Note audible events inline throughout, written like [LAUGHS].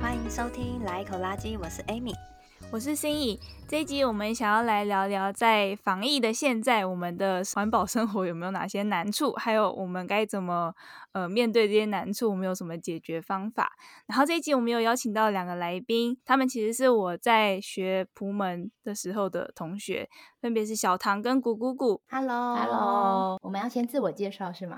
欢迎收听《来一口垃圾》，我是 Amy，我是心怡。这一集我们想要来聊聊，在防疫的现在，我们的环保生活有没有哪些难处？还有我们该怎么呃面对这些难处？我们有什么解决方法？然后这一集我们有邀请到两个来宾，他们其实是我在学普门的时候的同学，分别是小唐跟古古古。Hello，Hello，我们要先自我介绍是吗？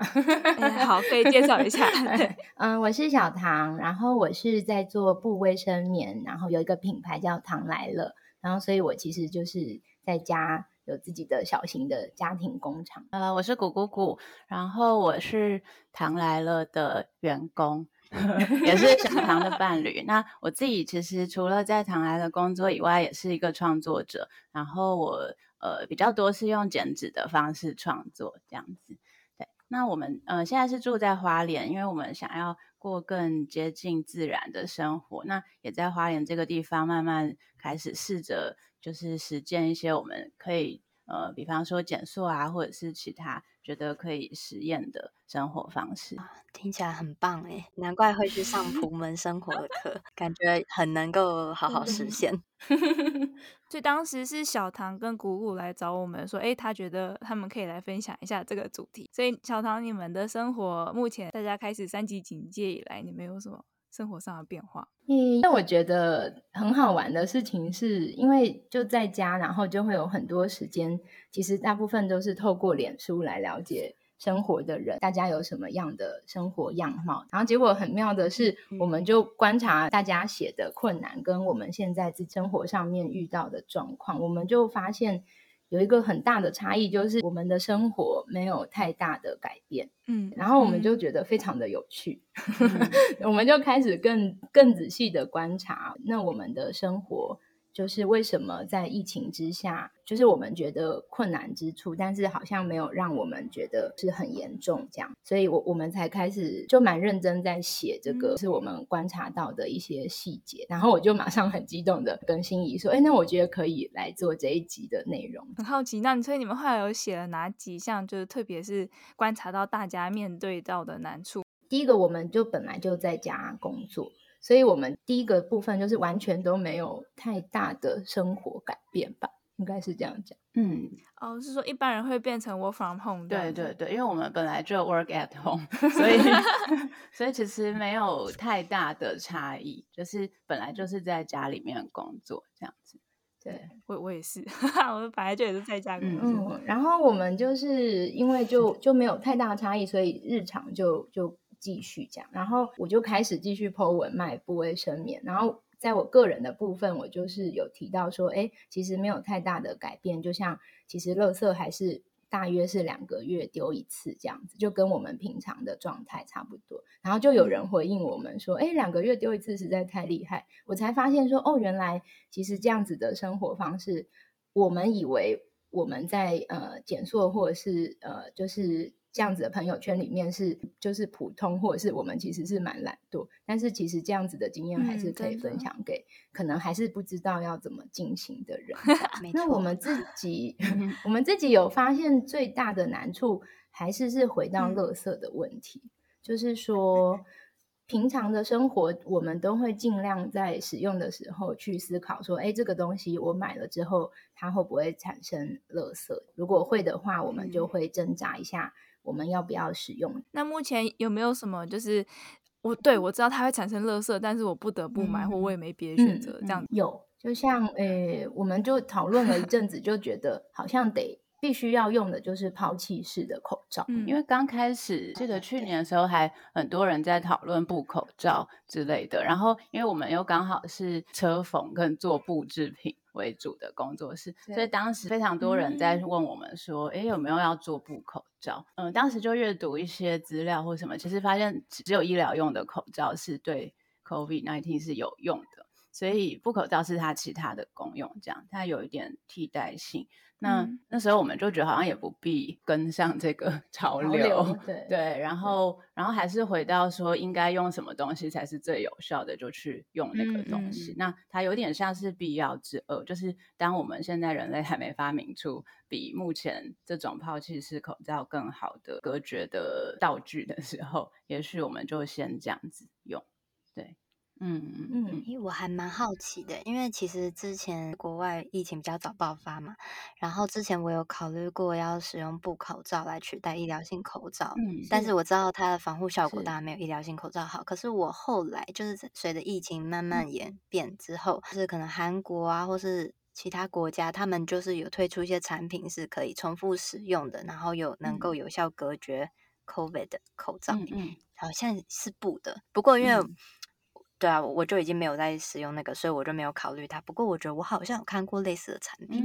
哎，好，可以介绍一下。[LAUGHS] 对，嗯，我是小唐，然后我是在做布卫生棉，然后有一个品牌叫唐来了。然后，所以我其实就是在家有自己的小型的家庭工厂。呃，我是古古古，然后我是唐来了的员工，[LAUGHS] 也是小唐的伴侣。那我自己其实除了在唐来了工作以外，也是一个创作者。然后我呃比较多是用剪纸的方式创作这样子。对，那我们呃现在是住在花莲，因为我们想要过更接近自然的生活。那也在花莲这个地方慢慢。开始试着就是实践一些我们可以呃，比方说减速啊，或者是其他觉得可以实验的生活方式。听起来很棒哎，难怪会去上普门生活的课，感觉很能够好好实 [LAUGHS] 现。[LAUGHS] 所以当时是小唐跟古古来找我们说，哎，他觉得他们可以来分享一下这个主题。所以小唐，你们的生活目前大家开始三级警戒以来，你们有什么？生活上的变化，嗯，那我觉得很好玩的事情是，因为就在家，然后就会有很多时间，其实大部分都是透过脸书来了解生活的人，大家有什么样的生活样貌。然后结果很妙的是，我们就观察大家写的困难，跟我们现在在生活上面遇到的状况，我们就发现。有一个很大的差异，就是我们的生活没有太大的改变，嗯，然后我们就觉得非常的有趣，嗯、[LAUGHS] 我们就开始更更仔细的观察，那我们的生活。就是为什么在疫情之下，就是我们觉得困难之处，但是好像没有让我们觉得是很严重这样，所以我我们才开始就蛮认真在写这个，是我们观察到的一些细节。然后我就马上很激动的跟心仪说：“哎，那我觉得可以来做这一集的内容。”很好奇，那所以你们后来有写了哪几项？就是特别是观察到大家面对到的难处。第一个，我们就本来就在家工作。所以，我们第一个部分就是完全都没有太大的生活改变吧，应该是这样讲。嗯，哦，是说一般人会变成 work from home。对对对，因为我们本来就 work at home，[LAUGHS] 所以 [LAUGHS] 所以其实没有太大的差异，就是本来就是在家里面工作这样子。对，我我也是，[LAUGHS] 我本来就也是在家工作。嗯，然后我们就是因为就就没有太大的差异，所以日常就就。继续讲，然后我就开始继续 po 文卖不卫生棉。然后在我个人的部分，我就是有提到说，哎，其实没有太大的改变，就像其实垃圾还是大约是两个月丢一次这样子，就跟我们平常的状态差不多。然后就有人回应我们说，哎，两个月丢一次实在太厉害。我才发现说，哦，原来其实这样子的生活方式，我们以为我们在呃减塑或者是呃就是。这样子的朋友圈里面是就是普通，或者是我们其实是蛮懒惰，但是其实这样子的经验还是可以分享给可能还是不知道要怎么进行的人。[LAUGHS] 那我们自己，我们自己有发现最大的难处还是是回到垃圾的问题，嗯、就是说平常的生活我们都会尽量在使用的时候去思考说，哎，这个东西我买了之后它会不会产生垃圾？如果会的话，我们就会挣扎一下。我们要不要使用？那目前有没有什么就是我对我知道它会产生垃圾，但是我不得不买，嗯、或我也没别的选择，这样、有，就像诶，我们就讨论了一阵子，就觉得好像得必须要用的就是抛弃式的口罩，嗯、因为刚开始记得去年的时候还很多人在讨论布口罩之类的，然后因为我们又刚好是车缝跟做布制品。为主的工作室，所以当时非常多人在问我们说：“哎、嗯，有没有要做布口罩？”嗯，当时就阅读一些资料或什么，其实发现只有医疗用的口罩是对 COVID-19 是有用的。所以布口罩是它其他的功用，这样它有一点替代性。那、嗯、那时候我们就觉得好像也不必跟上这个 [LAUGHS] 潮流，潮 [LAUGHS] 流对对，然后然后还是回到说应该用什么东西才是最有效的，就去用那个东西。嗯、那它有点像是必要之恶，就是当我们现在人类还没发明出比目前这种抛弃式口罩更好的隔绝的道具的时候，也许我们就先这样子用，对。嗯嗯嗯，因为我还蛮好奇的，因为其实之前国外疫情比较早爆发嘛，然后之前我有考虑过要使用布口罩来取代医疗性口罩，嗯，但是我知道它的防护效果当然没有医疗性口罩好。可是我后来就是随着疫情慢慢演变之后，嗯、就是可能韩国啊，或是其他国家，他们就是有推出一些产品是可以重复使用的，然后有能够有效隔绝 COVID 的口罩，嗯，嗯好像是布的，不过因为、嗯。对啊，我就已经没有在使用那个，所以我就没有考虑它。不过我觉得我好像有看过类似的产品。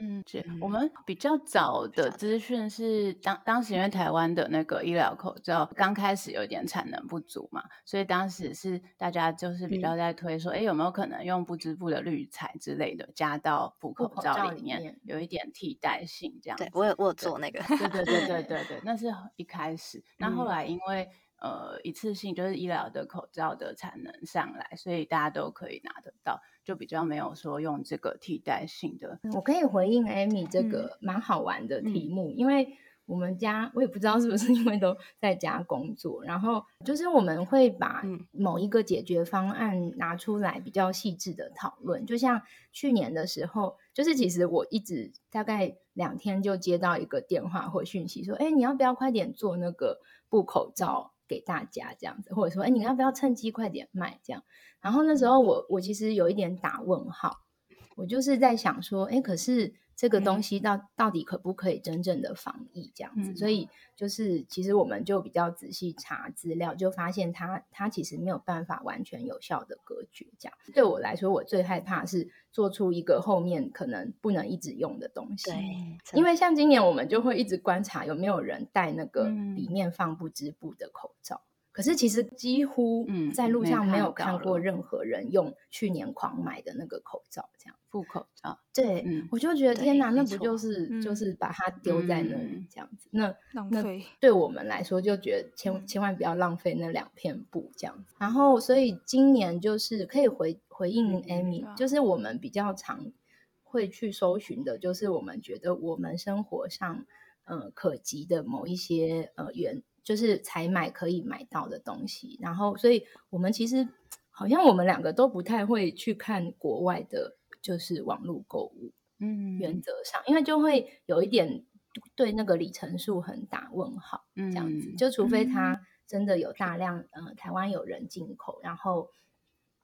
嗯，我们比较早的资讯是当当时因为台湾的那个医疗口罩刚开始有点产能不足嘛，所以当时是大家就是比较在推说，哎、嗯，有没有可能用不织布的滤材之类的加到布口罩里面，有一点替代性这样子。对，我有我有做那个。对对对对对对，[LAUGHS] 那是一开始。那后来因为。呃，一次性就是医疗的口罩的产能上来，所以大家都可以拿得到，就比较没有说用这个替代性的。我可以回应 Amy 这个蛮好玩的题目，嗯、因为我们家我也不知道是不是因为都在家工作，然后就是我们会把某一个解决方案拿出来比较细致的讨论。就像去年的时候，就是其实我一直大概两天就接到一个电话或讯息说，哎，你要不要快点做那个布口罩？给大家这样子，或者说，哎，你要不要趁机快点卖这样？然后那时候我我其实有一点打问号，我就是在想说，哎，可是。这个东西到到底可不可以真正的防疫这样子？嗯、所以就是其实我们就比较仔细查资料，就发现它它其实没有办法完全有效的隔绝。这样对我来说，我最害怕是做出一个后面可能不能一直用的东西。对，因为像今年我们就会一直观察有没有人戴那个里面放不织布的口罩。嗯可是其实几乎在路上没有看过任何人用去年狂买的那个口罩，这样副口罩。对，嗯、我就觉得天哪，那不就是、嗯、就是把它丢在那里这样子？嗯、那浪费。对我们来说，就觉得千千万不要浪费那两片布这样子。然后，所以今年就是可以回回应 Amy，、嗯、就是我们比较常会去搜寻的，就是我们觉得我们生活上呃可及的某一些呃原。就是才买可以买到的东西，然后，所以我们其实好像我们两个都不太会去看国外的，就是网络购物，嗯，原则上，因为就会有一点对那个里程数很打问号，这样子，嗯、就除非他。真的有大量，嗯、呃，台湾有人进口，然后，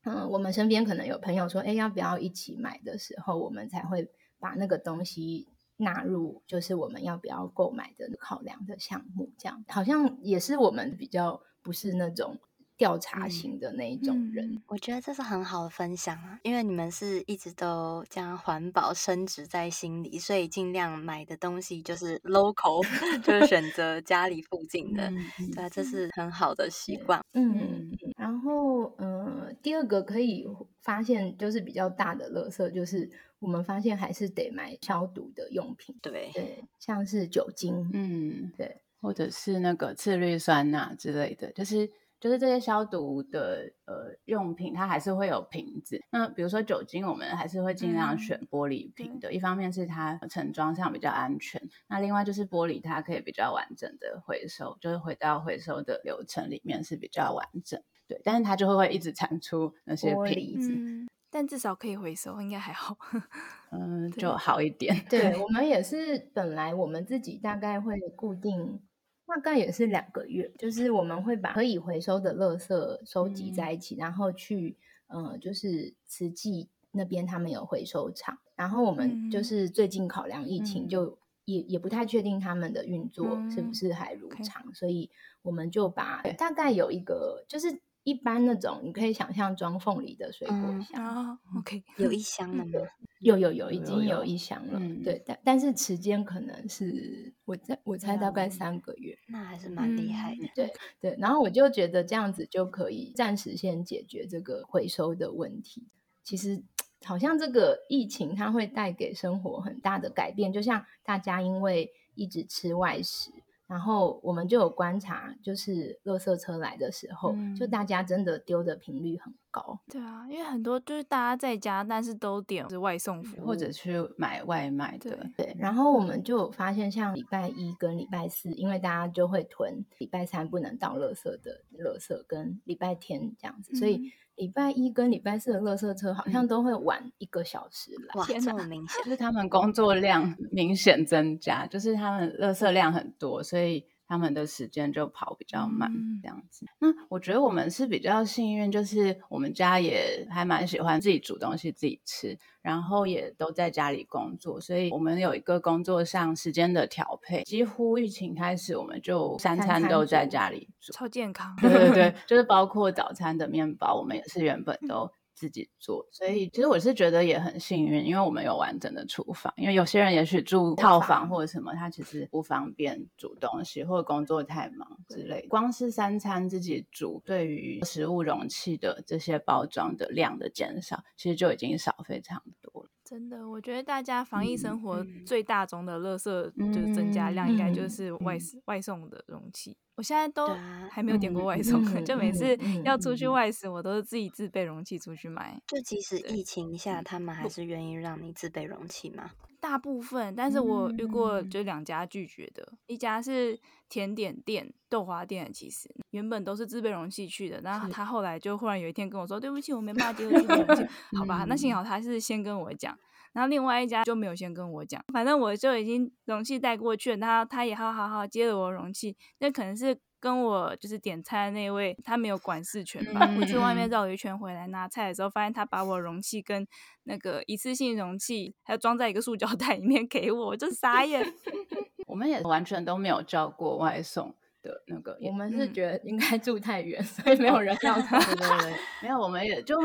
嗯、呃，我们身边可能有朋友说，哎，要不要一起买的时候，我们才会把那个东西。纳入就是我们要不要购买的考量的项目，这样。好像也是我们比较不是那种调查型的那一种人。嗯，我觉得这是很好的分享啊，因为你们是一直都将环保升值在心里，所以尽量买的东西就是 local，[LAUGHS] 就是选择家里附近的，对，这是很好的习惯。嗯嗯，然后嗯，呃，第二个可以发现就是比较大的垃圾就是。我们发现还是得买消毒的用品，对对，像是酒精，嗯，对，或者是那个次氯酸钠之类的，就是就是这些消毒的呃用品，它还是会有瓶子。那比如说酒精，我们还是会尽量选玻璃瓶的，嗯、一方面是它盛装上比较安全，那另外就是玻璃它可以比较完整的回收，就是回到回收的流程里面是比较完整，对，但是它就会会一直产出那些瓶子。但至少可以回收，应该还好。[LAUGHS] 嗯，就好一点。对，我们也是，本来我们自己大概会固定，大概也是两个月，就是我们会把可以回收的垃圾收集在一起，嗯、然后去，呃，就是慈济那边他们有回收厂，然后我们就是最近考量疫情，就也、嗯、也不太确定他们的运作是不是还如常，嗯、所以我们就把大概有一个就是。一般那种你可以想象装凤梨的水果箱啊、嗯、，OK，有一箱了吗？有有有，已经有一箱了。嗯、对，但但是时间可能是我在我猜大概三个月，那还是蛮厉害的。嗯、对对，然后我就觉得这样子就可以暂时先解决这个回收的问题。其实好像这个疫情它会带给生活很大的改变，就像大家因为一直吃外食。然后我们就有观察，就是垃圾车来的时候，嗯、就大家真的丢的频率很高。对啊，因为很多就是大家在家，但是都点是外送服务或者去买外卖的。对，对，然后我们就有发现，像礼拜一跟礼拜四，因为大家就会囤礼拜三不能倒垃圾的垃圾，跟礼拜天这样子，嗯、所以。礼拜一跟礼拜四的垃圾车好像都会晚一个小时来，哇，这么明 [LAUGHS] 显，就是他们工作量明显增加，就是他们垃圾量很多，所以。他们的时间就跑比较慢，这样子。嗯、那我觉得我们是比较幸运，就是我们家也还蛮喜欢自己煮东西自己吃，然后也都在家里工作，所以我们有一个工作上时间的调配。几乎疫情开始，我们就三餐都在家里煮，超健康。对对对，[LAUGHS] 就是包括早餐的面包，我们也是原本都。自己做，所以其实我是觉得也很幸运，因为我们有完整的厨房。因为有些人也许住套房或者什么，他其实不方便煮东西，或者工作太忙之类光是三餐自己煮，对于食物容器的这些包装的量的减少，其实就已经少非常多了。真的，我觉得大家防疫生活最大宗的垃圾就是增加量，应该就是外外送的容器。我现在都还没有点过外送，啊、就每次要出去外食，我都是自己自备容器出去买。就即使疫情下，他们还是愿意让你自备容器吗？大部分，但是我遇过就两家拒绝的，嗯、一家是甜点店豆花店，其实原本都是自备容器去的，然后他后来就忽然有一天跟我说：“对不起，我没办法 [LAUGHS] 接受自备容器。”好吧，那幸好他是先跟我讲。然后另外一家就没有先跟我讲，反正我就已经容器带过去了，他他也好好好接了我的容器，那可能是跟我就是点菜的那位他没有管事权吧。我去外面绕了一圈回来拿菜的时候，发现他把我容器跟那个一次性容器还有装在一个塑胶袋里面给我，我就傻眼。[LAUGHS] 我们也完全都没有叫过外送。的那个，我们是觉得应该住太远，嗯、所以没有人要他。对对对，没有，我们也就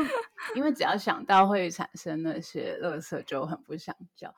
因为只要想到会产生那些垃圾，就很不想叫。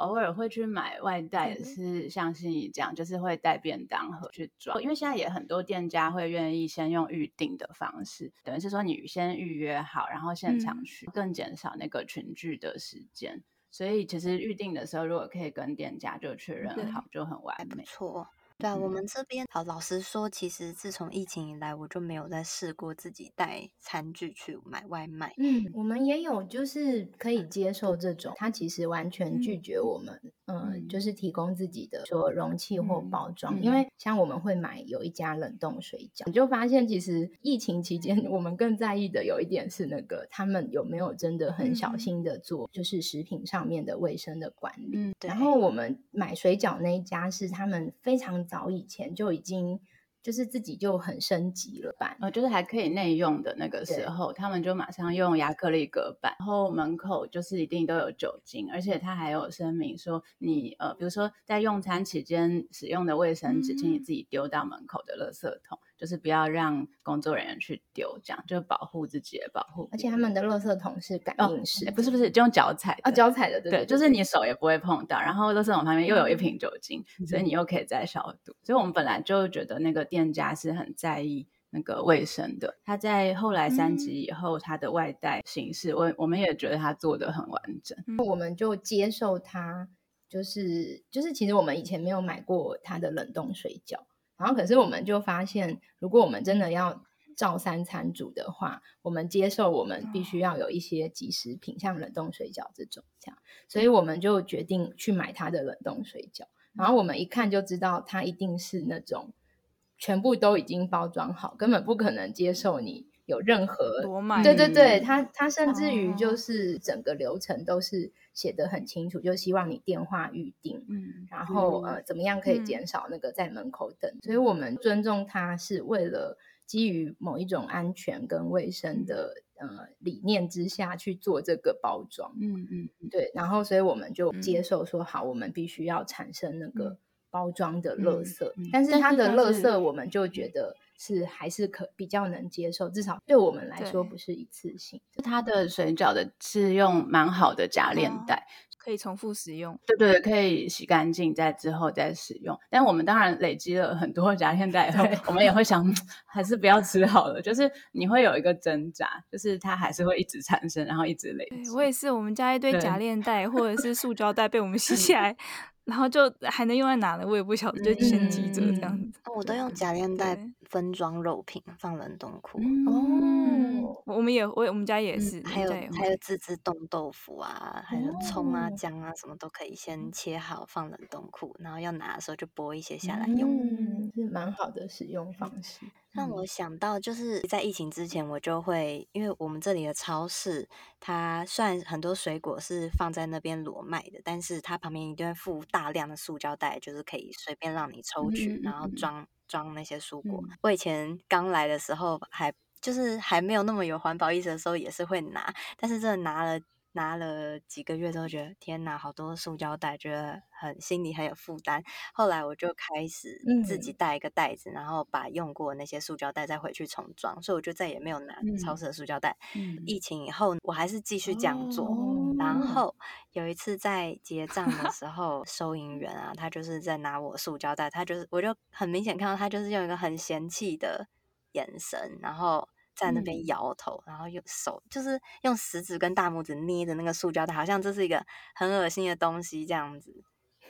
偶尔会去买外带，也是像心怡这样，就是会带便当盒去装。因为现在也很多店家会愿意先用预定的方式，等于是说你先预约好，然后现场去，嗯、更减少那个群聚的时间。所以其实预定的时候，如果可以跟店家就确认好，就很完美。错。对啊，我们这边好，老实说，其实自从疫情以来，我就没有再试过自己带餐具去买外卖。嗯，我们也有，就是可以接受这种，他其实完全拒绝我们。嗯就是提供自己的说容器或包装，因为像我们会买有一家冷冻水饺，你就发现其实疫情期间 [LAUGHS] 我们更在意的有一点是那个他们有没有真的很小心的做，就是食品上面的卫生的管理。嗯，然后我们买水饺那一家是他们非常早以前就已经。就是自己就很升级了吧，呃，就是还可以内用的那个时候，他们就马上用亚克力隔板，然后门口就是一定都有酒精，而且他还有声明说你，你呃，比如说在用餐期间使用的卫生纸，请你自己丢到门口的垃圾桶。嗯就是不要让工作人员去丢，这样就保护自己的保护。而且他们的垃圾桶是感应式，哦，不是不是，就用脚踩啊，脚踩的，对，对，就是你手也不会碰到。然后垃圾桶旁边又有一瓶酒精，嗯、所以你又可以再消毒。所以我们本来就觉得那个店家是很在意那个卫生的。他在后来三级以后，他的外带形式，我、嗯、我们也觉得他做的很完整，嗯、我们就接受他，就是就是其实我们以前没有买过他的冷冻水饺。然后，可是我们就发现，如果我们真的要照三餐煮的话，我们接受我们必须要有一些即食品，像冷冻水饺这种这样，所以我们就决定去买它的冷冻水饺。然后我们一看就知道，它一定是那种全部都已经包装好，根本不可能接受你有任何。对对对，他他甚至于就是整个流程都是。写得很清楚，就希望你电话预定，嗯，然后呃，怎么样可以减少那个在门口等？嗯、所以我们尊重他，是为了基于某一种安全跟卫生的呃理念之下去做这个包装，嗯嗯，对。然后，所以我们就接受说，好，我们必须要产生那个包装的垃圾，但是它的垃圾，我们就觉得。是还是可比较能接受，至少对我们来说不是一次性。它的水饺的是用蛮好的夹链袋，可以重复使用。对对，可以洗干净再之后再使用。但我们当然累积了很多夹链袋以后，我们也会想，[LAUGHS] 还是不要吃好了。就是你会有一个挣扎，就是它还是会一直产生，然后一直累积。我也是，我们家一堆夹链袋或者是塑胶袋被我们吸 [LAUGHS] 起来。然后就还能用在哪呢？我也不晓得，就先记着这样子。我都用夹链袋分装肉品，放冷冻库。哦，我们也，我我们家也是。还有还有自制冻豆腐啊，还有葱啊、姜啊，什么都可以先切好放冷冻库，然后要拿的时候就剥一些下来用。嗯，是蛮好的使用方式。让我想到，就是在疫情之前，我就会因为我们这里的超市，它虽然很多水果是放在那边裸卖的，但是它旁边一定会附大量的塑胶袋，就是可以随便让你抽取，然后装装那些蔬果。我以前刚来的时候，还就是还没有那么有环保意识的时候，也是会拿，但是真的拿了。拿了几个月之后，觉得天哪，好多塑胶袋，觉得很心里很有负担。后来我就开始自己带一个袋子，嗯、然后把用过那些塑胶袋再回去重装，所以我就再也没有拿超市的塑胶袋。嗯、疫情以后，我还是继续这样做。哦、然后有一次在结账的时候，收银员啊，他就是在拿我塑胶袋，他就是我就很明显看到他就是用一个很嫌弃的眼神，然后。在那边摇头，嗯、然后用手就是用食指跟大拇指捏着那个塑胶袋，好像这是一个很恶心的东西这样子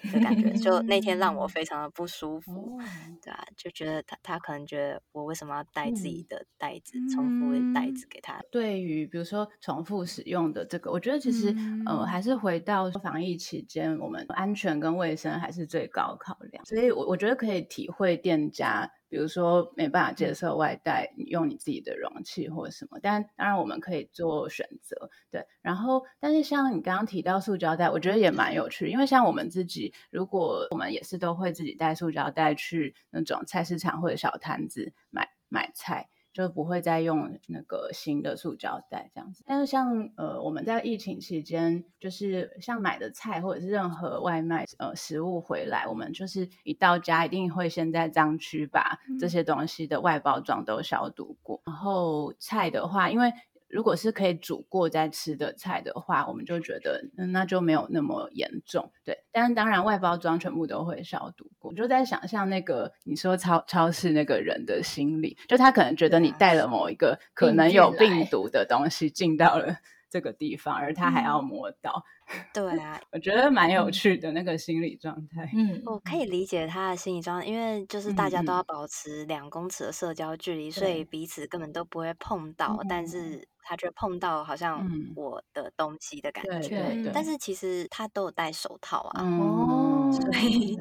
[LAUGHS] 的感觉。就那天让我非常的不舒服，嗯、对啊，就觉得他他可能觉得我为什么要带自己的袋子，嗯、重复的袋子给他。对于比如说重复使用的这个，我觉得其实、嗯、呃还是回到防疫期间，我们安全跟卫生还是最高考量，所以我我觉得可以体会店家。比如说没办法接受外带，你用你自己的容器或者什么，但当然我们可以做选择，对。然后，但是像你刚刚提到塑胶袋，我觉得也蛮有趣，因为像我们自己，如果我们也是都会自己带塑胶袋去那种菜市场或者小摊子买买菜。就不会再用那个新的塑胶袋这样子，但是像呃我们在疫情期间，就是像买的菜或者是任何外卖呃食物回来，我们就是一到家一定会先在脏区把这些东西的外包装都消毒过，然后菜的话，因为。如果是可以煮过再吃的菜的话，我们就觉得嗯那就没有那么严重，对。但是当然外包装全部都会消毒过。我就在想象那个你说超超市那个人的心理，就他可能觉得你带了某一个可能有病毒的东西进到了 [LAUGHS] 这个地方，而他还要摸到。对啊，我觉得蛮有趣的那个心理状态。嗯，我可以理解他的心理状态，因为就是大家都要保持两公尺的社交距离，嗯、所以彼此根本都不会碰到。但是他觉得碰到好像我的东西的感觉。对，但是其实他都有戴手套啊。[LAUGHS] 哦、嗯，所以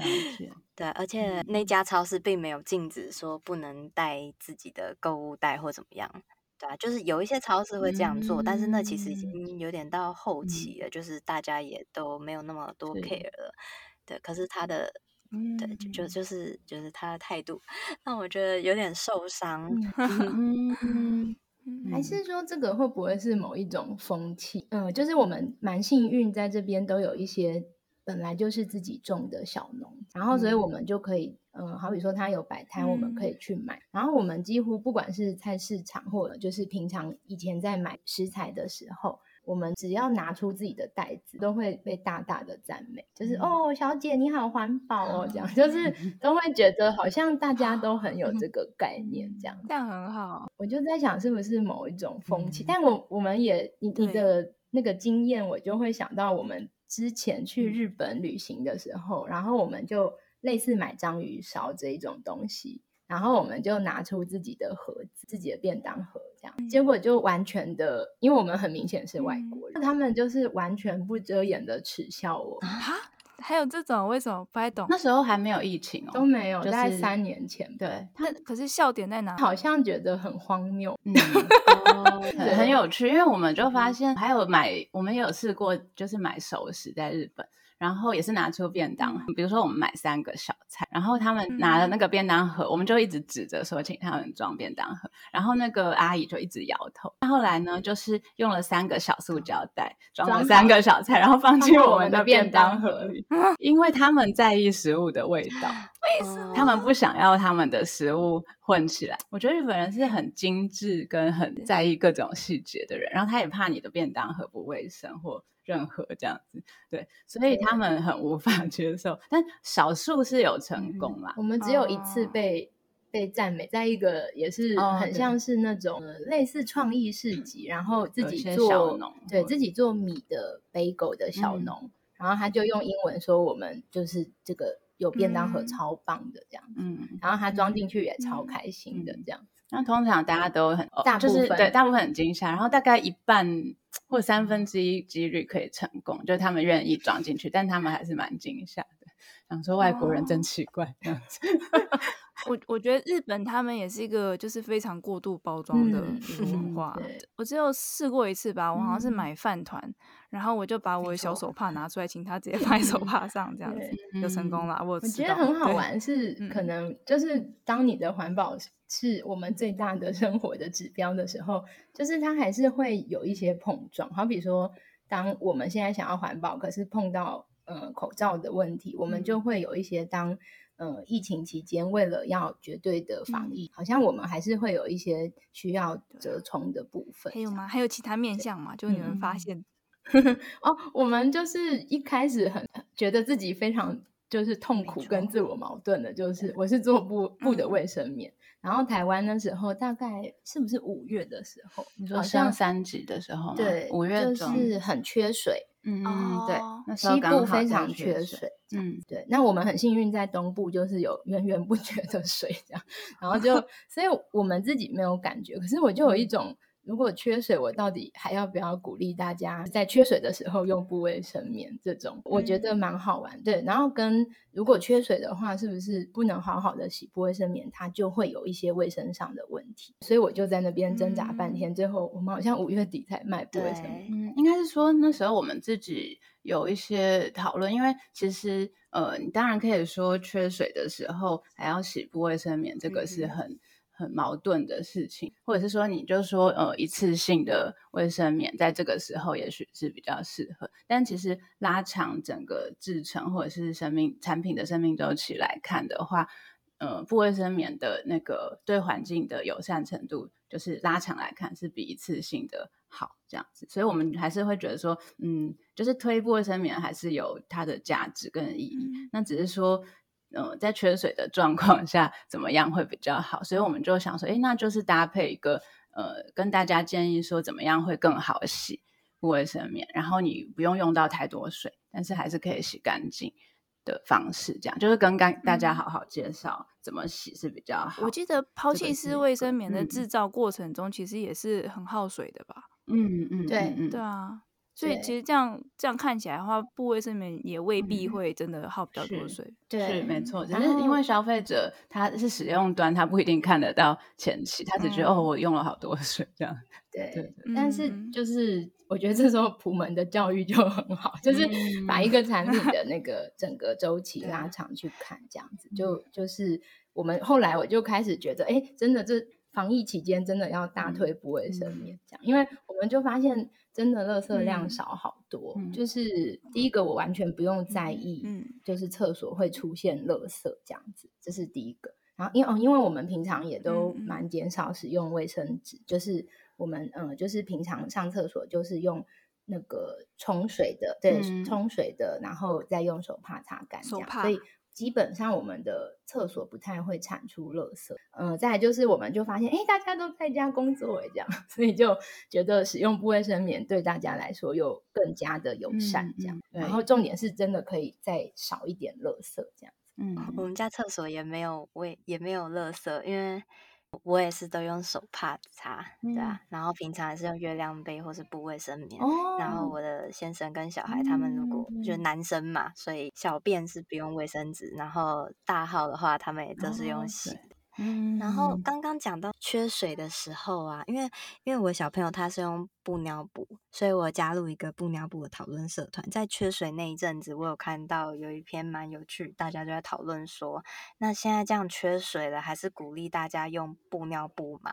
对，而且那家超市并没有禁止说不能带自己的购物袋或怎么样。对啊，就是有一些超市会这样做，嗯、但是那其实已经有点到后期了，嗯、就是大家也都没有那么多 care 了。对，对，可是他的，嗯、对，就就就是就是他的态度 [LAUGHS] 让我觉得有点受伤。嗯，[LAUGHS] 还是说这个会不会是某一种风气？嗯，就是我们蛮幸运，在这边都有一些。本来就是自己种的小农，然后所以我们就可以，嗯、呃，好比说他有摆摊，我们可以去买。嗯、然后我们几乎不管是菜市场或者就是平常以前在买食材的时候，我们只要拿出自己的袋子，都会被大大的赞美，就是、嗯、哦，小姐你好环保哦，这样就 [LAUGHS] 是都会觉得好像大家都很有这 [LAUGHS] 个概念，这样这样很好。我就在想是不是某一种风气，嗯、但我我们也你你的那个经验，我就会想到我们。之前去日本旅行的时候，然后我们就类似买章鱼烧这一种东西，然后我们就拿出自己的盒子、自己的便当盒，这样，结果就完全的，因为我们很明显是外国人，他们就是完全不遮掩的耻笑我啊。还有这种为什么不太懂？那时候还没有疫情哦，都没有，就在三年前。对，他可是笑点在哪？好像觉得很荒谬，[LAUGHS] 嗯，很有趣，因为我们就发现还有买，我们也有试过，就是买熟食在日本。然后也是拿出便当，比如说我们买三个小菜，然后他们拿了那个便当盒，嗯、我们就一直指着说请他们装便当盒，然后那个阿姨就一直摇头。后来呢，就是用了三个小塑胶袋装了三个小菜，然后放进我们的便当盒里，因为他们在意食物的味道，为什么？他们不想要他们的食物混起来。我觉得日本人是很精致跟很在意各种细节的人，然后他也怕你的便当盒不卫生或。任何这样子。对，所以他们很无法 [LAUGHS] 接受，但少数是有成功啦。我们只有一次被。被赞美，在一个也是很像是那种、哦、类似创意市集，然后自己做小农，对自己做米的 bagel 的小农、嗯，然后他就用英文说我们就是这个有便当盒超棒的这样子，嗯，然后他装进去也超开心的这样子。那、通常大家都很大部分、就是、对大部分很惊吓，然后大概一半或三分之一几率可以成功，就是他们愿意装进去，但他们还是蛮惊吓的，想说外国人真奇怪、哦、这样子。我我觉得日本他们也是一个就是非常过度包装的文化。嗯、我只有试过一次吧，我好像是买饭团、嗯，然后我就把我的小手帕拿出来，请他直接 [LAUGHS] 放在手 [LAUGHS] 帕上，这样子就成功了。我，我觉得很好玩，是可能就是当你的环保是我们最大的生活的指标的时候，就是它还是会有一些碰撞。好比说，当我们现在想要环保，可是碰到呃口罩的问题，我们就会有一些当。呃，疫情期间为了要绝对的防疫，嗯，好像我们还是会有一些需要折冲的部分。还有吗？还有其他面向吗？就你们发现？[LAUGHS] 哦，我们就是一开始很觉得自己非常就是痛苦跟自我矛盾的，就是我是做布布的卫生棉，嗯，然后台湾那时候大概是不是五月的时候？你说像三级的时候吗？对，五月就是很缺水。嗯，对，那西部非常缺水。嗯，对，那我们很幸运在东部就是有源源不绝的水，这样，然后就，[LAUGHS] 所以我们自己没有感觉，可是我就有一种。如果缺水，我到底还要不要鼓励大家在缺水的时候用布卫生棉？这种我觉得蛮好玩。对，然后跟如果缺水的话，是不是不能好好的洗布卫生棉，它就会有一些卫生上的问题？所以我就在那边挣扎半天，嗯、最后我们好像五月底才卖布卫生棉。嗯，应该是说那时候我们自己有一些讨论，因为其实呃，你当然可以说缺水的时候还要洗布卫生棉，这个是很。嗯很矛盾的事情，或者是说，你就说，呃，一次性的卫生棉在这个时候也许是比较适合，但其实拉长整个制成或者是生命产品的生命周期来看的话，呃，布卫生棉的那个对环境的友善程度，就是拉长来看是比一次性的好这样子，所以我们还是会觉得说，嗯，就是推布卫生棉还是有它的价值跟意义，嗯、那只是说。呃，在缺水的状况下，怎么样会比较好？所以我们就想说，诶，那就是搭配一个呃，跟大家建议说，怎么样会更好洗布卫生棉，然后你不用用到太多水，但是还是可以洗干净的方式，这样就是跟大大家好好介绍怎么洗是比较好。我记得抛弃式卫生棉的制造过程中，其实也是很耗水的吧？嗯嗯，对，对啊。所以其实这样这样看起来的话，布卫生棉也未必会真的耗比较多水。对，是没错。只是因为消费者他是使用端，他不一定看得到前期，他只觉得、嗯、哦，我用了好多水这样。[LAUGHS] 对。但是就是我觉得这时候普门的教育就很好，就是把一个产品的那 [LAUGHS] 个整个周期拉长去看，这样子就就是我们后来我就开始觉得，哎，真的这防疫期间真的要大推布卫生棉这样，因为我们就发现。真的垃圾量少好多，嗯，就是第一个我完全不用在意，嗯，就是厕所会出现垃圾这样子，这是第一个。然后因为哦，因为我们平常也都蛮减少使用卫生纸，就是我们嗯，就是平常上厕所就是用那个冲水的，对，冲水的，然后再用手帕擦干这样，所以。基本上我们的厕所不太会产出垃圾，嗯、呃，再来就是我们就发现，哎，大家都在家工作，哎，这样，[LAUGHS] 所以就觉得使用不卫生棉对大家来说又更加的友善，这样、嗯嗯。然后重点是真的可以再少一点垃圾，这样子。嗯，我们家厕所也没有卫，也没有垃圾，因为。我也是都用手帕擦，对啊，然后平常还是用月亮杯或是布卫生棉。哦。然后我的先生跟小孩他们如果就是男生嘛，所以小便是不用卫生纸，然后大号的话他们也都是用洗。哦嗯，然后刚刚讲到缺水的时候啊，因为因为我小朋友他是用布尿布，所以我加入一个布尿布的讨论社团。在缺水那一阵子，我有看到有一篇蛮有趣，大家就在讨论说，那现在这样缺水了，还是鼓励大家用布尿布嘛？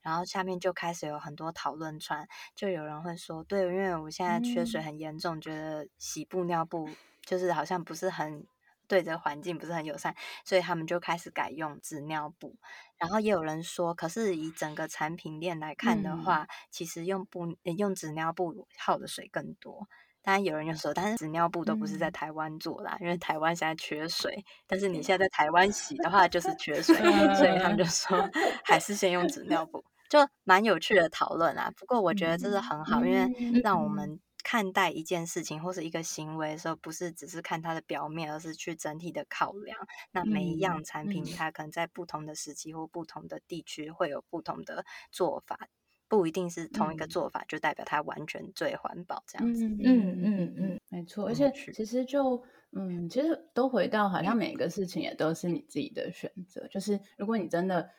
然后下面就开始有很多讨论串，就有人会说，对，因为我现在缺水很严重，嗯、觉得洗布尿布就是好像不是很。对这个环境不是很友善，所以他们就开始改用纸尿布。然后也有人说，可是以整个产品链来看的话，嗯、其实用布用纸尿布耗的水更多。当然有人就说，但是纸尿布都不是在台湾做啦，嗯、因为台湾现在缺水。但是你现在在 [LAUGHS] 台湾洗的话，就是缺水，所以他们就说还是先用纸尿布，就蛮有趣的讨论啊。不过我觉得这是很好，嗯、因为让我们看待一件事情或是一个行为的时候，不是只是看它的表面，而是去整体的考量。那每一样产品，它可能在不同的时期或不同的地区会有不同的做法。不一定是同一个做法，嗯、就代表它完全最环保这样子。嗯嗯嗯嗯，没错。而且其实就嗯，其实都回到好像每个事情也都是你自己的选择。就是如果你真的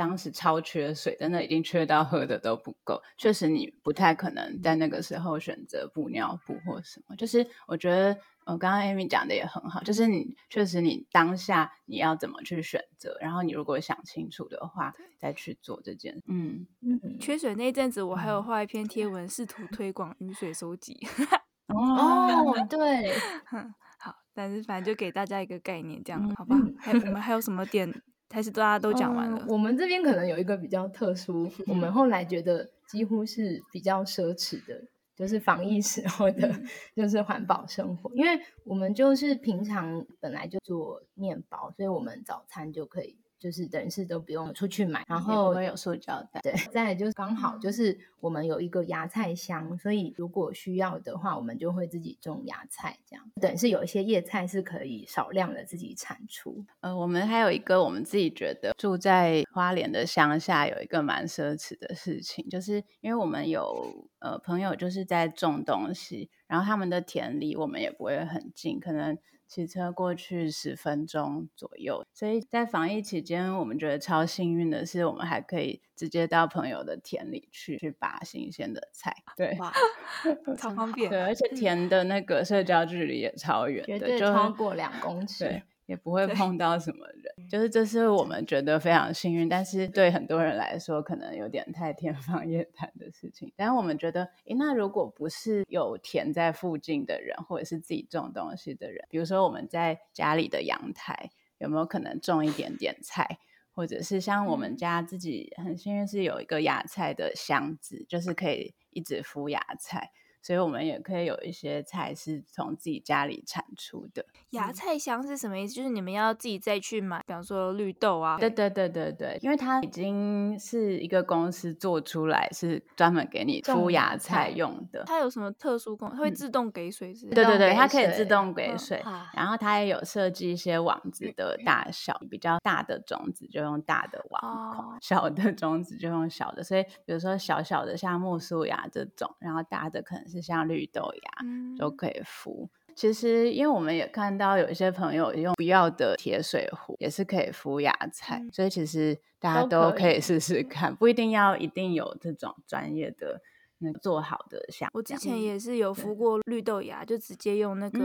当时超缺水，真的已经缺到喝的都不够，确实你不太可能在那个时候选择布尿布或什么。就是我觉得。我刚刚 Amy 讲的也很好，就是你确实你当下你要怎么去选择，然后你如果想清楚的话，再去做这件。嗯嗯。缺水那阵子，我还有画一篇贴文，试图推广雨水收集。[LAUGHS] 哦，对，[LAUGHS] 好，但是反正就给大家一个概念，这样好吧？还我们还有什么点？还是大家都讲完了？我们这边可能有一个比较特殊，我们后来觉得几乎是比较奢侈的。就是防疫时候的，就是环保生活，因为我们就是平常本来就做面包，所以我们早餐就可以。就是等于是都不用出去买，然后不会有塑胶袋。对，再来就是刚好就是我们有一个芽菜箱，所以如果需要的话，我们就会自己种芽菜，这样等于是有一些叶菜是可以少量的自己产出。呃，我们还有一个我们自己觉得住在花莲的乡下有一个蛮奢侈的事情，就是因为我们有呃朋友就是在种东西，然后他们的田离我们也不会很近，可能。骑车过去十分钟左右，所以在防疫期间，我们觉得超幸运的是，我们还可以直接到朋友的田里去去拔新鲜的菜。对，哇，[LAUGHS] 超方便。对，而且田的那个社交距离也超远的，绝对超过两公尺。也不会碰到什么人，就是这是我们觉得非常幸运，但是对很多人来说可能有点太天方夜谭的事情。但是我们觉得，诶，那如果不是有田在附近的人，或者是自己种东西的人，比如说我们在家里的阳台，有没有可能种一点点菜，或者是像我们家自己很幸运是有一个芽菜的箱子，就是可以一直孵芽菜。所以我们也可以有一些菜是从自己家里产出的。芽菜香是什么意思？就是你们要自己再去买，比方说绿豆啊。对对对对对，因为它已经是一个公司做出来，是专门给你出芽菜用的。它有什么特殊功能？它会自动给水是？对对对，它可以自动给水。然后它也有设计一些网子的大小，比较大的种子就用大的网孔，小的种子就用小的。所以比如说小小的像苜蓿芽这种，然后大的可能。是像绿豆芽、嗯、都可以敷。其实，因为我们也看到有一些朋友用不要的铁水壶，也是可以敷芽菜。嗯、所以其实大家都可以试试看，不一定要一定有这种专业的那个做好的像。我之前也是有敷过绿豆芽，就直接用那个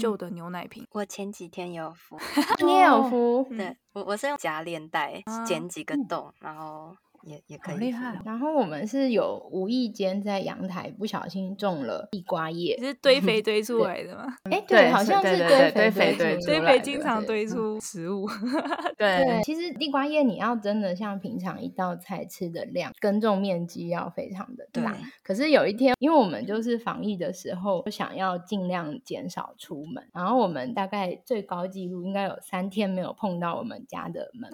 旧的牛奶瓶。我前几天有敷，[LAUGHS] 你也有敷？对，我我是用夹链袋剪几个洞，嗯、然后。也也可以，厉害。然后我们是有无意间在阳台不小心种了地瓜叶，[LAUGHS] 是堆肥堆出来的吗？哎，对，好像是堆肥堆肥堆肥经常堆出食物。[LAUGHS] 对，其实地瓜叶你要真的像平常一道菜吃的量，耕种面积要非常的大。可是有一天，因为我们就是防疫的时候，想要尽量减少出门，然后我们大概最高纪录应该有三天没有碰到我们家的门。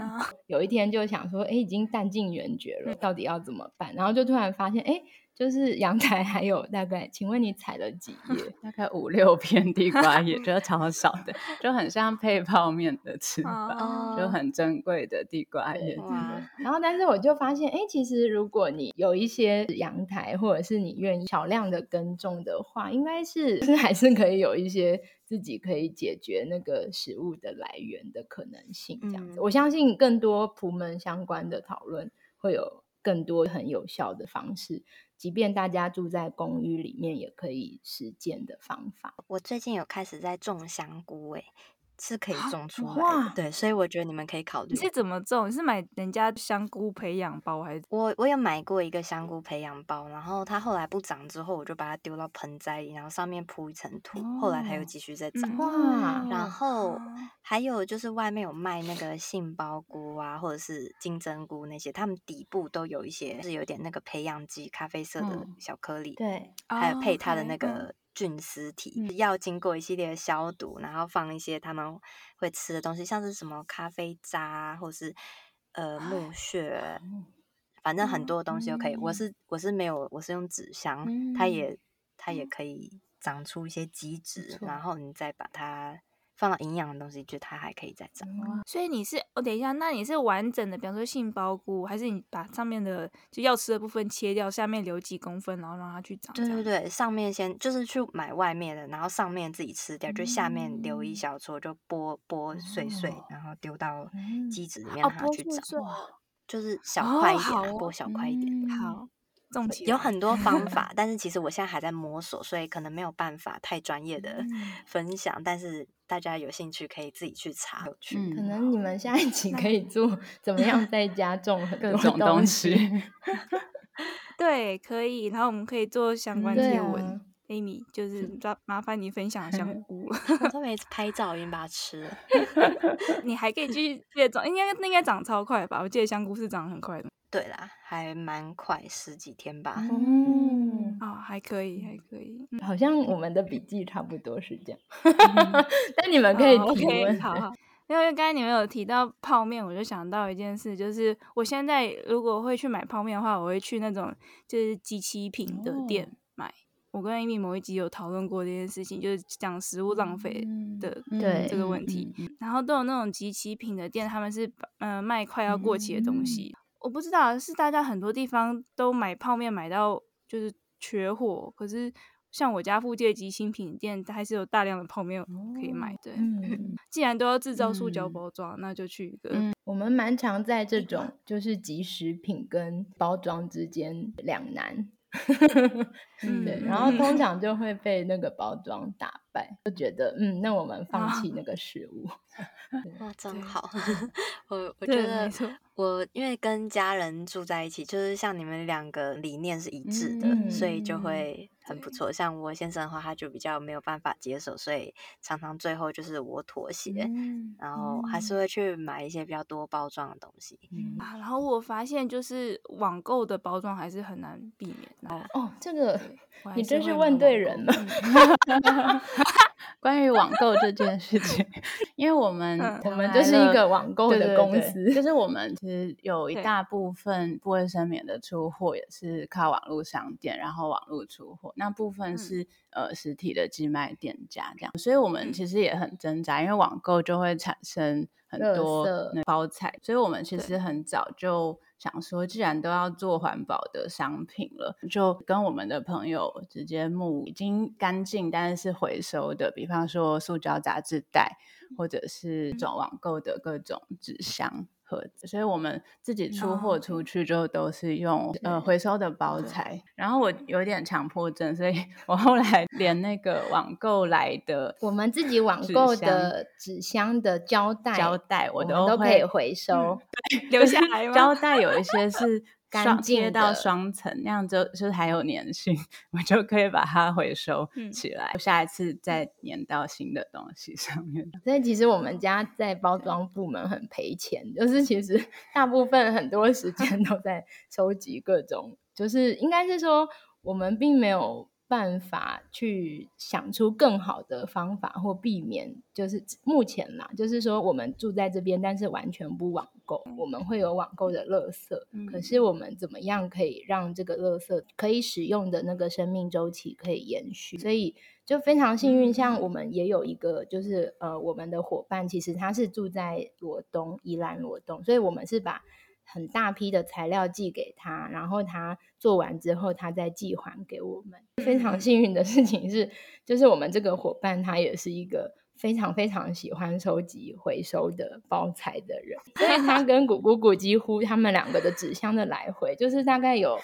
有一天就想说，哎，已经淡尽援绝了，到底要怎么办？然后就突然发现，哎，就是阳台还有大概，请问你采了几叶？[LAUGHS] 大概五六片地瓜叶，觉得超少的，[LAUGHS] 就很像配泡面的吃法，哦、就很珍贵的地瓜叶。然后，但是我就发现，哎，其实如果你有一些阳台，或者是你愿意少量的耕种的话，应该是是 [LAUGHS] 还是可以有一些自己可以解决那个食物的来源的可能性。这样子，嗯、我相信更多普门相关的讨论。会有更多很有效的方式，即便大家住在公寓里面，也可以实践的方法。我最近有开始在种香菇，欸，是可以种出来对，所以我觉得你们可以考虑。你是怎么种？你是买人家香菇培养包还是？我我有买过一个香菇培养包，然后它后来不长之后，我就把它丢到盆栽里，然后上面铺一层土，哦、后来它又继续在长。哇！然后还有就是外面有卖那个杏鲍菇啊，或者是金针菇那些，它们底部都有一些是有点那个培养基，咖啡色的小颗粒。对，还有配它的那个。菌丝体，嗯、要经过一系列的消毒，然后放一些他们会吃的东西，像是什么咖啡渣，或是呃木屑，反正很多东西都可以。嗯、我是我是没有，我是用纸箱，嗯、它也它也可以长出一些基质，嗯、然后你再把它。放到营养的东西，就它还可以再长。所以你是，我、哦、等一下，那你是完整的，比方说杏鲍菇，还是你把上面的就要吃的部分切掉，下面留几公分，然后让它去长？对对对，上面先就是去买外面的，然后上面自己吃掉，嗯、就下面留一小撮，就剥剥碎碎，哦、然后丢到机子里面让它去长。哇、哦，就是小块一点，剥、哦、小块一点。好。有很多方法，但是其实我现在还在摸索，所以可能没有办法太专业的分享。嗯、但是大家有兴趣可以自己去查。有趣，可能你们下一期可以做怎么样在家种各种东西。[LAUGHS] 对，可以。然后我们可以做相关贴文。Amy 就是抓麻烦你分享香菇，[LAUGHS] 我都没拍照，已经把它吃了。[LAUGHS] 你还可以继续越长，应该那应该长超快吧？我记得香菇是长很快的。对啦，还蛮快，十几天吧。嗯，啊、哦，还可以，还可以。好像我们的笔记差不多是这样，[LAUGHS] 但你们可以提问。哦 okay, 好好，因为刚才你们有提到泡面，我就想到一件事，就是我现在如果会去买泡面的话，我会去那种就是即期品的店买。哦、我跟 Amy 某一集有讨论过这件事情，就是讲食物浪费的对这个问题。然后都有那种集齐品的店，他们是嗯、呃、卖快要过期的东西。嗯我不知道是大家很多地方都买泡面买到就是缺货，可是像我家附近及新品店它还是有大量的泡面可以买。对，嗯、[LAUGHS] 既然都要制造塑胶包装，嗯、那就去一个。嗯、我们蛮常在这种就是即食品跟包装之间两难。[LAUGHS] 嗯，对，然后通常就会被那个包装打败，就觉得嗯，那我们放弃那个食物。[LAUGHS] 哇，真好！[LAUGHS] 我我觉得我因为跟家人住在一起，就是像你们两个理念是一致的，嗯、所以就会。很不错，像我先生的话，他就比较没有办法接受，所以常常最后就是我妥协，嗯、然后还是会去买一些比较多包装的东西。嗯、啊，然后我发现就是网购的包装还是很难避免。然后哦，这个你真是问对人了。[LAUGHS] 关于网购这件事情，因为我们、嗯、我们就是一个网购的公司，对对对，就是我们其实有一大部分不卫生棉的出货也是靠网络商店，然后网络出货，那部分是、嗯、呃实体的寄卖店家这样，所以我们其实也很挣扎，因为网购就会产生很多包材，所以我们其实很早就。想说，既然都要做环保的商品了，就跟我们的朋友直接募已经干净但是是回收的，比方说塑胶杂志袋，或者是种网购的各种纸箱。盒子，所以我们自己出货出去就都是用、oh, 呃回收的包材。然后我有点强迫症，所以 [LAUGHS] 我后来连那个网购来的，我们自己网购的纸箱的胶带，胶带我都我都可以回收，嗯、留下来 [LAUGHS] 吗？胶带有一些是。干接到双层，那样就就是还有粘性，我就可以把它回收起来，嗯、下一次再粘到新的东西上面。[LAUGHS] 所以其实我们家在包装部门很赔钱，就是其实大部分很多时间都在收集各种，就是应该是说我们并没有。办法去想出更好的方法或避免，就是目前啦，就是说我们住在这边，但是完全不网购，我们会有网购的垃圾，嗯、可是我们怎么样可以让这个垃圾可以使用的那个生命周期可以延续？所以就非常幸运，像我们也有一个，就是呃，我们的伙伴其实他是住在罗东，宜兰罗东，所以我们是把。很大批的材料寄给他，然后他做完之后，他再寄还给我们。非常幸运的事情是，就是我们这个伙伴他也是一个非常非常喜欢收集回收的包材的人，[LAUGHS] 所以他跟古姑姑几乎他们两个的纸箱的来回，就是大概有。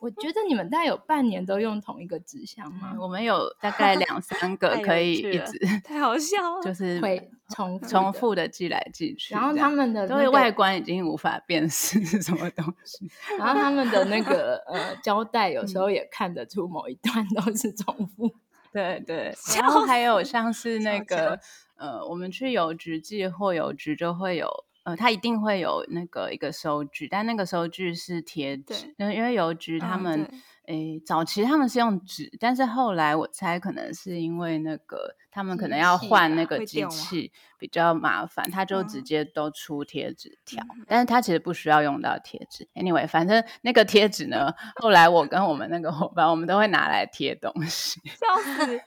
我觉得你们大概有半年都用同一个纸箱吗？我们有大概两三个可以一直，太好笑了，就是会重重复的寄来寄去。然后他们的因为外观已经无法辨识 [LAUGHS] 是什么东西，[LAUGHS] 然后他们的那个呃胶带有时候也看得出某一段都是重复。对 [LAUGHS] 对，然后还有像是那个呃，我们去邮局寄货，邮局就会有。呃，它一定会有那个一个收据，但那个收据是贴纸，因为邮局他们诶，早期他们是用纸，但是后来我猜可能是因为那个他们可能要换那个机器比较麻烦，他就直接都出贴纸条，嗯、但是他其实不需要用到贴纸。Anyway，反正那个贴纸呢，后来我跟我们那个伙伴，我们都会拿来贴东西，笑死。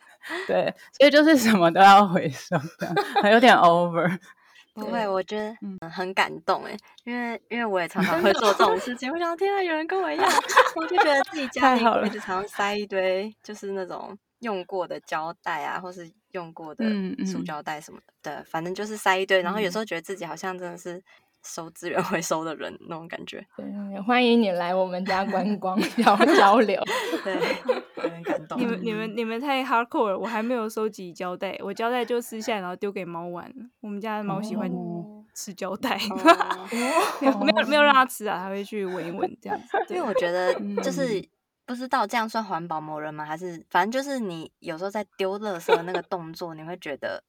对，所以就是什么都要回收的，有点 over。不会，我觉得嗯很感动哎，因为因为我也常常会 [LAUGHS] 做这种事情。我想天啊，有人跟我一样，我就觉得自己家里一直常常塞一堆，就是那种用过的胶带啊，或是用过的塑胶袋什么的，反正就是塞一堆。然后有时候觉得自己好像真的是收资源回收的人那种感觉。对，欢迎你来我们家观光交交流。对，[LAUGHS] 有点感动。你们你们你们太 hardcore 了，我还没有收集胶带，我胶带就撕下来然后丢给猫玩。我们家的猫喜欢吃胶带，[LAUGHS] 没有没有没有让它吃啊，它会去闻一闻这样子。[LAUGHS] 因为我觉得就是不知道这样算环保某人吗？还是反正就是你有时候在丢垃圾的那个动作，你会觉得。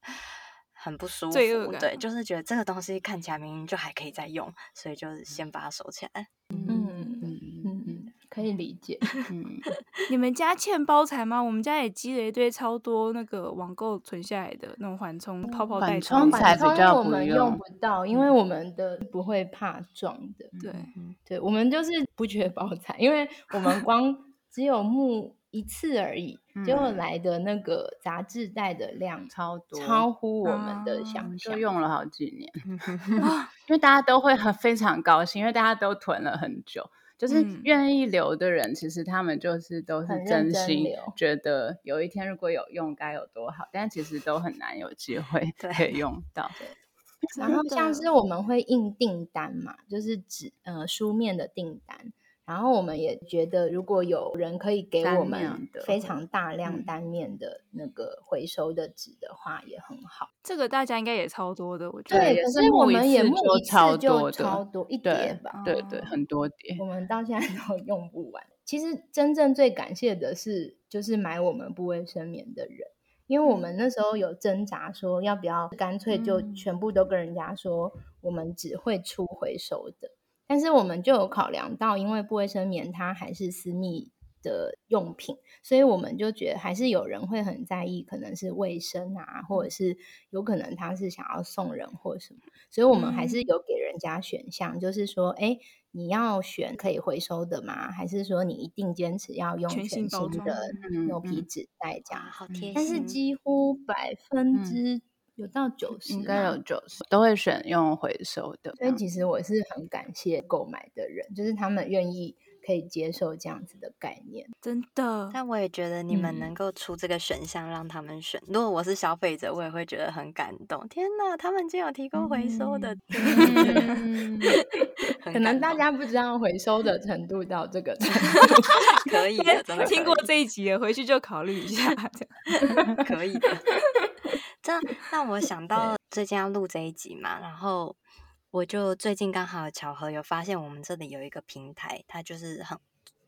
很不舒服，对，就是觉得这个东西看起来明明就还可以再用，所以就是先把它收起来。嗯嗯嗯嗯，可以理解。嗯，[LAUGHS] 你们家欠包材吗？我们家也积了一堆超多那个网购存下来的那种缓冲泡泡袋。缓冲材比较我们用不到，因为我们的不会怕撞的。对对，我们就是不缺包材，因为我们光只有木。一次而已，结果来的那个杂志袋的量超多，超乎我们的想象，就用了好几年。[LAUGHS] 因为大家都会很非常高兴，因为大家都囤了很久，就是愿意留的人，其实他们就是都是真心觉得有一天如果有用该有多好，但其实都很难有机会 [LAUGHS] 可以用到。然后像是我们会印订单嘛，就是纸呃书面的订单。然后我们也觉得，如果有人可以给我们非常大量单面的那个回收的纸的话，也很好。这个大家应该也超多的，我觉得。对，可是我们也木一次就超多一叠吧，对对，很多叠。我们到现在都用不完。其实真正最感谢的是，就是买我们不卫生棉的人，因为我们那时候有挣扎说，要不要干脆就全部都跟人家说，我们只会出回收的。但是我们就有考量到，因为不卫生棉它还是私密的用品，所以我们就觉得还是有人会很在意，可能是卫生啊，或者是有可能他是想要送人或什么，所以我们还是有给人家选项，嗯、就是说，哎，你要选可以回收的吗？还是说你一定坚持要用全新的牛皮纸袋这样？好贴心。但是几乎百分之、嗯。有到九十，应该有九十，都会选用回收的。所以其实我是很感谢购买的人，就是他们愿意可以接受这样子的概念，真的。但我也觉得你们能够出这个选项让他们选，嗯、如果我是消费者，我也会觉得很感动。天哪，他们竟有提供回收的，嗯、[LAUGHS] 可能大家不知道回收的程度到这个程度，可以的，[LAUGHS] 真的听过这一集了，回去就考虑一下，[LAUGHS] 可以的。这让我想到最近要录这一集嘛，然后我就最近刚好巧合有发现我们这里有一个平台，它就是很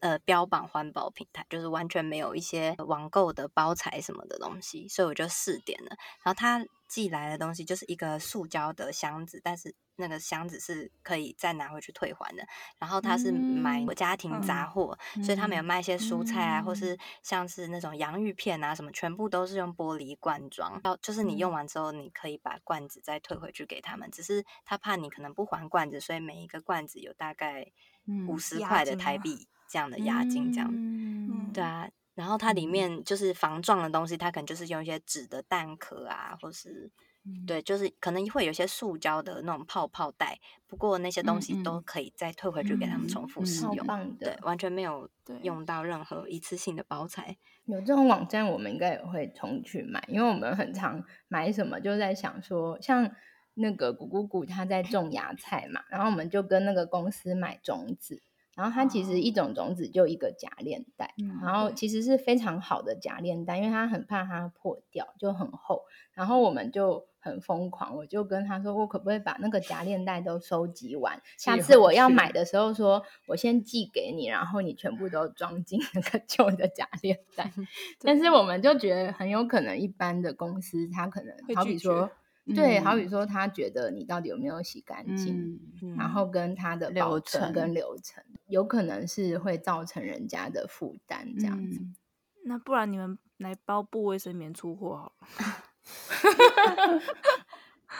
呃标榜环保平台，就是完全没有一些网购的包材什么的东西，所以我就试点了，然后它寄来的东西就是一个塑胶的箱子，但是。那个箱子是可以再拿回去退还的，然后他是买家庭杂货，嗯、所以他们有卖一些蔬菜啊，嗯、或是。像是那种洋芋片啊什么，全部都是用玻璃罐装，到就是你用完之后，你可以把罐子再退回去给他们，只是他怕你可能不还罐子，所以每一个罐子有大概五十块的台币这样的押金，这样，嗯、对啊，然后它里面就是防撞的东西，它可能就是用一些纸的蛋壳啊，或是。对，就是可能会有些塑胶的那种泡泡袋，不过那些东西都可以再退回去给他们重复使用。对，完全没有用到任何一次性的包材。有这种网站，我们应该也会重去买，因为我们很常买什么，就在想说，像那个谷姑姑她在种芽菜嘛，然后我们就跟那个公司买种子。然后它其实一种种子就一个假链袋，嗯、然后其实是非常好的假链袋，因为它很怕它破掉，就很厚。然后我们就很疯狂，我就跟他说，我可不可以把那个假链袋都收集完？下次我要买的时候说，说我先寄给你，然后你全部都装进那个旧的假链袋。[LAUGHS] 但是我们就觉得很有可能，一般的公司它可能好比说。对，好比说，他觉得你到底有没有洗干净，嗯、然后跟他的保存跟流程，有可能是会造成人家的负担这样子。嗯、那不然你们来包布卫生棉出货好了。[LAUGHS]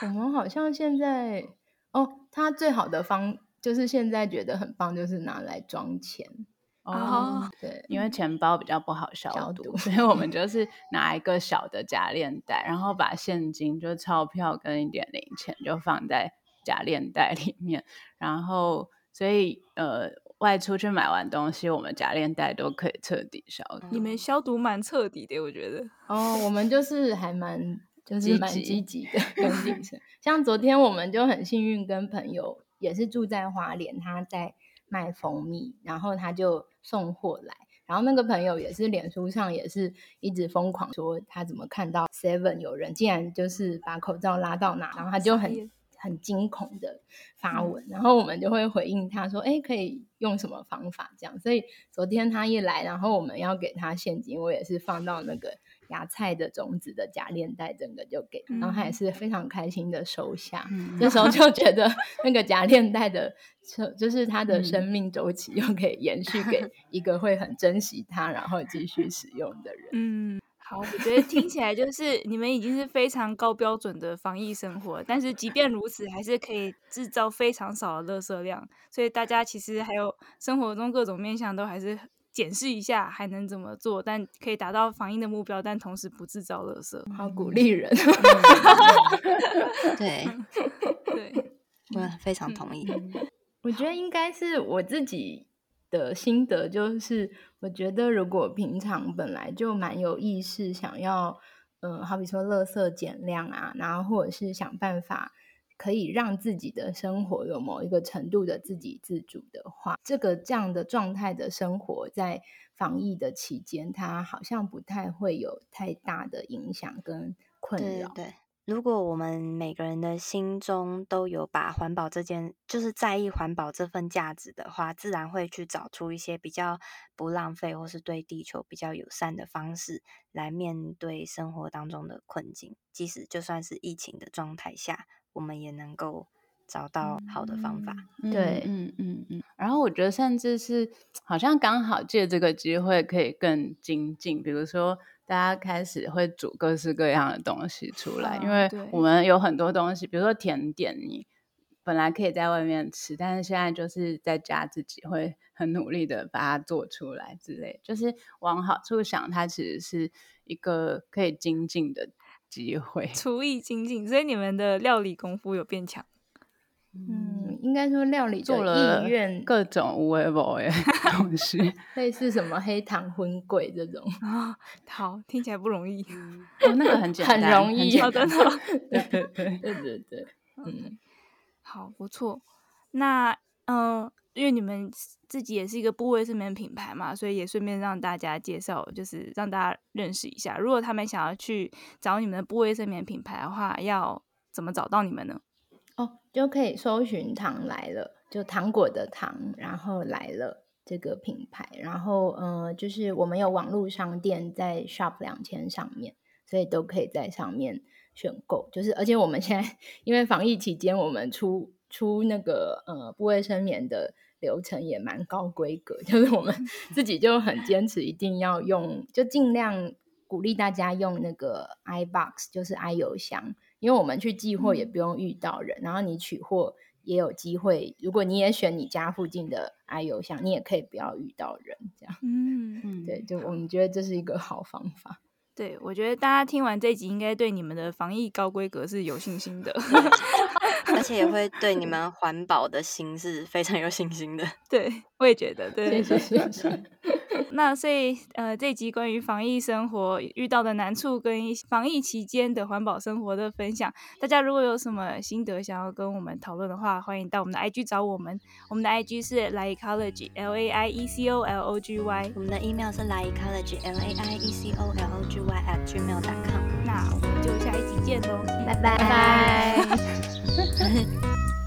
我们好像现在哦，他最好的方就是现在觉得很棒，就是拿来装钱。哦，对，因为钱包比较不好消毒，消毒，所以我们就是拿一个小的假链袋，然后把现金，就钞票跟一点零钱就放在假链袋里面，然后所以呃，外出去买完东西，我们夹链袋都可以彻底消毒。你们消毒蛮彻底的，我觉得。哦，我们就是还蛮就是蛮积极的跟精神。像昨天我们就很幸运，跟朋友也是住在花莲，他在。卖蜂蜜，然后他就送货来，然后那个朋友也是脸书上也是一直疯狂说他怎么看到 Seven 有人竟然就是把口罩拉到哪，然后他就很很惊恐的发文，然后我们就会回应他说，哎，可以用什么方法这样？所以昨天他一来，然后我们要给他现金，我也是放到那个。芽菜的种子的假链带，整个就给，然后他也是非常开心的收下。嗯、这时候就觉得那个假链带的，就是它的生命周期又可以延续给 [LAUGHS] 一个会很珍惜它，然后继续使用的人。嗯，好，我觉得听起来就是你们已经是非常高标准的防疫生活，但是即便如此，还是可以制造非常少的垃圾量。所以大家其实还有生活中各种面向都还是。检视一下还能怎么做，但可以达到防疫的目标，但同时不制造垃圾，好鼓励人。[LAUGHS] 对对，[LAUGHS] 我非常同意。我觉得应该是我自己的心得，就是我觉得如果平常本来就蛮有意识，想要嗯，好比说垃圾减量啊，然后或者是想办法。可以让自己的生活有某一个程度的自给自足的话，这个这样的状态的生活，在防疫的期间，它好像不太会有太大的影响跟困扰。对，对，如果我们每个人的心中都有把环保这件，就是在意环保这份价值的话，自然会去找出一些比较不浪费或是对地球比较友善的方式来面对生活当中的困境，即使就算是疫情的状态下。我们也能够找到好的方法，嗯、对，嗯嗯嗯。然后我觉得，甚至是好像刚好借这个机会，可以更精进。比如说，大家开始会煮各式各样的东西出来，啊、因为我们有很多东西，比如说甜点，你本来可以在外面吃，但是现在就是在家自己会很努力的把它做出来之类。就是往好处想，它其实是一个可以精进的。机会 [LAUGHS] 厨艺精进，所以你们的料理功夫有变强。嗯，应该说料理做了意愿各种无为不为的东西，[LAUGHS] 类似什么黑糖荤桂这种啊、哦，好，听起来不容易。哦，那个很简单，很容易，好的，[LAUGHS] 对对对对对对，嗯，好，不错。那嗯。呃因为你们自己也是一个布卫生棉品牌嘛，所以也顺便让大家介绍，就是让大家认识一下。如果他们想要去找你们的布卫生棉品牌的话，要怎么找到你们呢？哦，就可以搜寻“糖来了”，就糖果的糖，然后来了这个品牌。然后，呃，就是我们有网络商店在 Shop 两千上面，所以都可以在上面选购。就是，而且我们现在 [LAUGHS] 因为防疫期间，我们出出那个呃不卫生棉的。流程也蛮高规格，就是我们 [LAUGHS] 自己就很坚持，一定要用，就尽量鼓励大家用那个 iBox，就是 i 邮箱，因为我们去寄货也不用遇到人，嗯、然后你取货也有机会，如果你也选你家附近的 i 邮箱，你也可以不要遇到人，这样，嗯嗯，对，就我们觉得这是一个好方法。对，我觉得大家听完这集，应该对你们的防疫高规格是有信心的，而且也会对你 [LAUGHS] 们环保的心是非常有信心的。[LAUGHS] 对，我也觉得，对，谢谢，谢谢。[LAUGHS] 那所以，呃，这集关于防疫生活遇到的难处跟防疫期间的环保生活的分享，大家如果有什么心得想要跟我们讨论的话，欢迎到我们的 IG 找我们。我们的 IG 是 laiecology，L A I E C O L O G Y。我们的 email 是 laiecology，L A I E C O L O G Y at gmail.com。那我们就下一集见喽，拜拜。呵呵呵